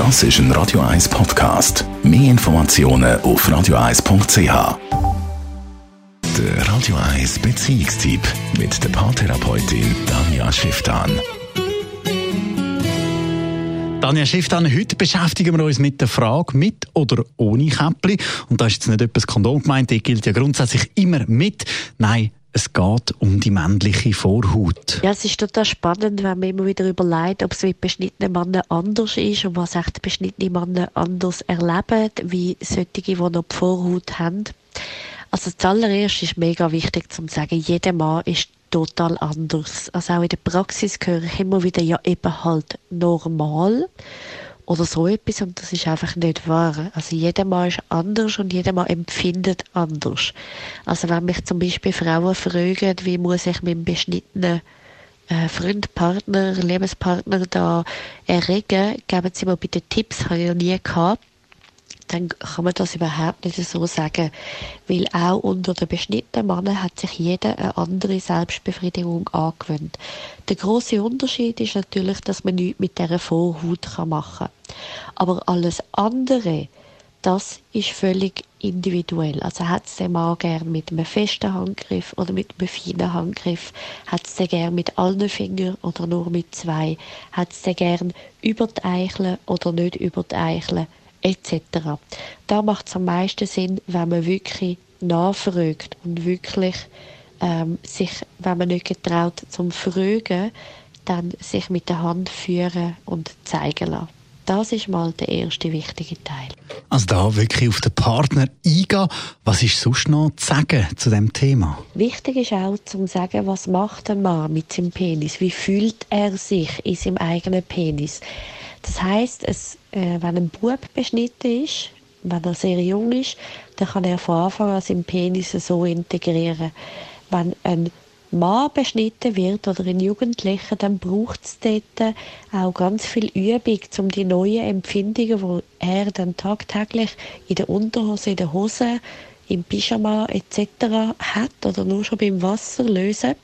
Das ist ein Radio 1 Podcast. Mehr Informationen auf radio1.ch. Der Radio 1 Beziehungstyp mit der Paartherapeutin Danja Schifftan. Danja Schifftan, heute beschäftigen wir uns mit der Frage mit oder ohne Käppli. Und da ist jetzt nicht etwas Kondom gemeint, die gilt ja grundsätzlich immer mit. Nein, es geht um die männliche Vorhaut. Ja, es ist total spannend, wenn man immer wieder überlegt, ob es mit beschnittenen Männern anders ist und was echt beschnittene Männer anders erleben, wie solche, die noch die Vorhaut haben. Also zuallererst ist mega wichtig zu sagen, jeder Mann ist total anders. Also auch in der Praxis höre ich immer wieder, ja eben halt normal oder so etwas und das ist einfach nicht wahr. Also jeder Mann ist anders und jeder Mann empfindet anders. Also wenn mich zum Beispiel Frauen fragen, wie muss ich mit einem beschnittenen äh, Freund, Partner, Lebenspartner da erregen, geben sie mir bitte Tipps, habe ich noch nie gehabt dann kann man das überhaupt nicht so sagen. Weil auch unter den beschnittenen Männern hat sich jeder eine andere Selbstbefriedigung angewöhnt. Der große Unterschied ist natürlich, dass man nichts mit dieser Vorhaut machen kann. Aber alles andere, das ist völlig individuell. Also hat es den Mann gern mit einem festen Handgriff oder mit einem feinen Handgriff? Hat es den gern mit allen Fingern oder nur mit zwei? Hat es den gern über die Eicheln oder nicht über die Eicheln? Etc. Da macht es am meisten Sinn, wenn man wirklich nachfragt und wirklich ähm, sich, wenn man nicht getraut zum Fragen, dann sich mit der Hand führen und zeigen lassen. Das ist mal der erste wichtige Teil. Also da wirklich auf den Partner eingehen. Was ist sonst noch zu sagen zu dem Thema? Wichtig ist auch zu sagen, was macht ein Mann mit seinem Penis? Wie fühlt er sich in seinem eigenen Penis? Das heißt, äh, wenn ein Bub beschnitten ist, wenn er sehr jung ist, dann kann er von Anfang an seinen Penis so integrieren. Wenn ein Mann beschnitten wird oder ein Jugendlicher, dann braucht es dort auch ganz viel Übung, um die neuen Empfindungen, die er dann tagtäglich in der Unterhose, in der Hose, im Pyjama etc. hat oder nur schon beim Wasser lösen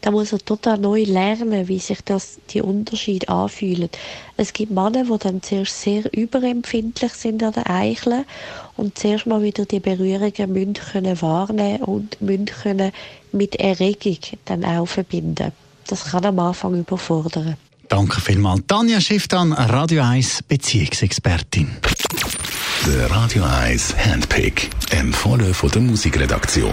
da muss er total neu lernen, wie sich das, die Unterschiede anfühlen. Es gibt Männer, die dann zuerst sehr überempfindlich sind an den Eicheln und zuerst mal wieder die Berührungen müssen können wahrnehmen und müssen können mit Erregung dann auch verbinden. Das kann am Anfang überfordern. Danke vielmals. Tanja Schifftan, Radio 1 Beziehungsexpertin. Der Radio 1 Handpick, empfohlen von der Musikredaktion.